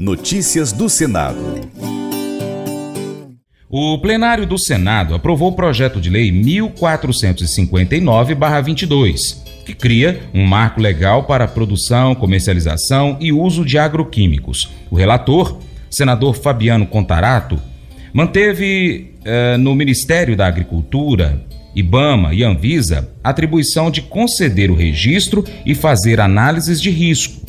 Notícias do Senado. O plenário do Senado aprovou o projeto de lei 1459-22, que cria um marco legal para a produção, comercialização e uso de agroquímicos. O relator, senador Fabiano Contarato, manteve eh, no Ministério da Agricultura, IBAMA e Anvisa atribuição de conceder o registro e fazer análises de risco.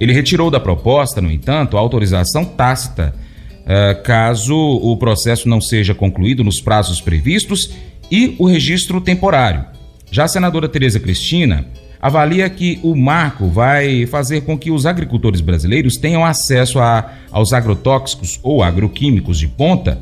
Ele retirou da proposta, no entanto, a autorização tácita, uh, caso o processo não seja concluído nos prazos previstos e o registro temporário. Já a senadora Tereza Cristina avalia que o marco vai fazer com que os agricultores brasileiros tenham acesso a, aos agrotóxicos ou agroquímicos de ponta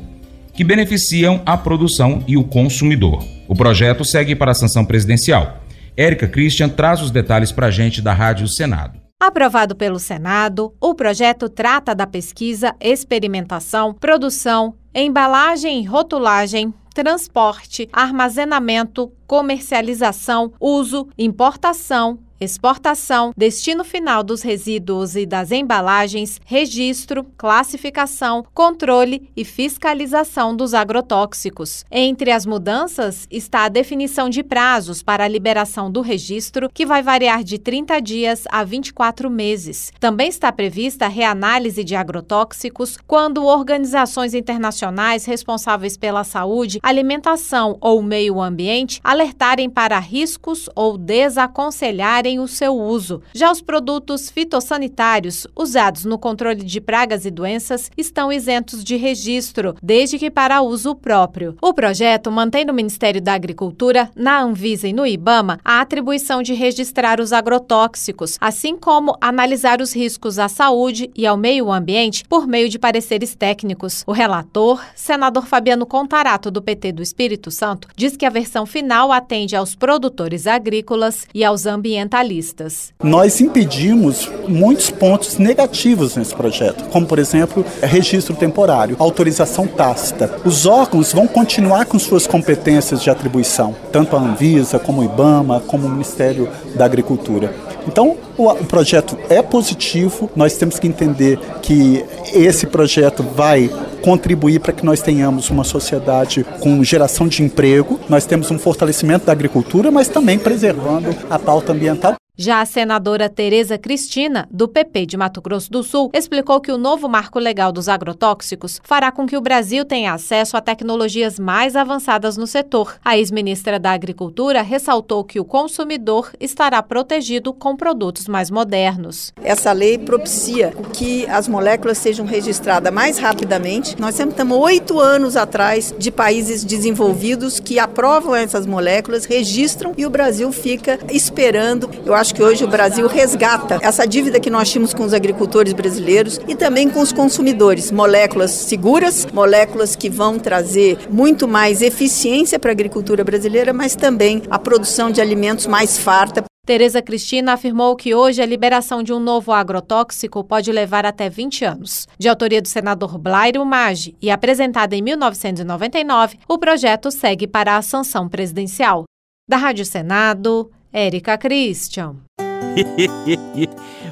que beneficiam a produção e o consumidor. O projeto segue para a sanção presidencial. Érica Christian traz os detalhes para a gente da Rádio Senado. Aprovado pelo Senado, o projeto trata da pesquisa, experimentação, produção, embalagem e rotulagem, transporte, armazenamento, comercialização, uso, importação, exportação, destino final dos resíduos e das embalagens, registro, classificação, controle e fiscalização dos agrotóxicos. Entre as mudanças está a definição de prazos para a liberação do registro, que vai variar de 30 dias a 24 meses. Também está prevista a reanálise de agrotóxicos quando organizações internacionais responsáveis pela saúde, alimentação ou meio ambiente alertarem para riscos ou desaconselharem o seu uso. Já os produtos fitossanitários usados no controle de pragas e doenças estão isentos de registro, desde que para uso próprio. O projeto mantém no Ministério da Agricultura, na Anvisa e no IBAMA a atribuição de registrar os agrotóxicos, assim como analisar os riscos à saúde e ao meio ambiente por meio de pareceres técnicos. O relator, senador Fabiano Contarato, do PT do Espírito Santo, diz que a versão final atende aos produtores agrícolas e aos ambientalistas ambientalistas. Nós impedimos muitos pontos negativos nesse projeto, como por exemplo, registro temporário, autorização tácita. Os órgãos vão continuar com suas competências de atribuição, tanto a Anvisa, como o IBAMA, como o Ministério da Agricultura. Então, o, o projeto é positivo, nós temos que entender que esse projeto vai contribuir para que nós tenhamos uma sociedade com geração de emprego, nós temos um fortalecimento da agricultura, mas também preservando a pauta ambiental. Já a senadora Tereza Cristina, do PP de Mato Grosso do Sul, explicou que o novo marco legal dos agrotóxicos fará com que o Brasil tenha acesso a tecnologias mais avançadas no setor. A ex-ministra da Agricultura ressaltou que o consumidor estará protegido com produtos mais modernos. Essa lei propicia que as moléculas sejam registradas mais rapidamente. Nós sempre estamos oito anos atrás de países desenvolvidos que aprovam essas moléculas, registram e o Brasil fica esperando. Eu acho acho que hoje o Brasil resgata essa dívida que nós tínhamos com os agricultores brasileiros e também com os consumidores. Moléculas seguras, moléculas que vão trazer muito mais eficiência para a agricultura brasileira, mas também a produção de alimentos mais farta. Tereza Cristina afirmou que hoje a liberação de um novo agrotóxico pode levar até 20 anos. De autoria do senador Blairo Maggi e apresentada em 1999, o projeto segue para a sanção presidencial. Da Rádio Senado, Érica Christian.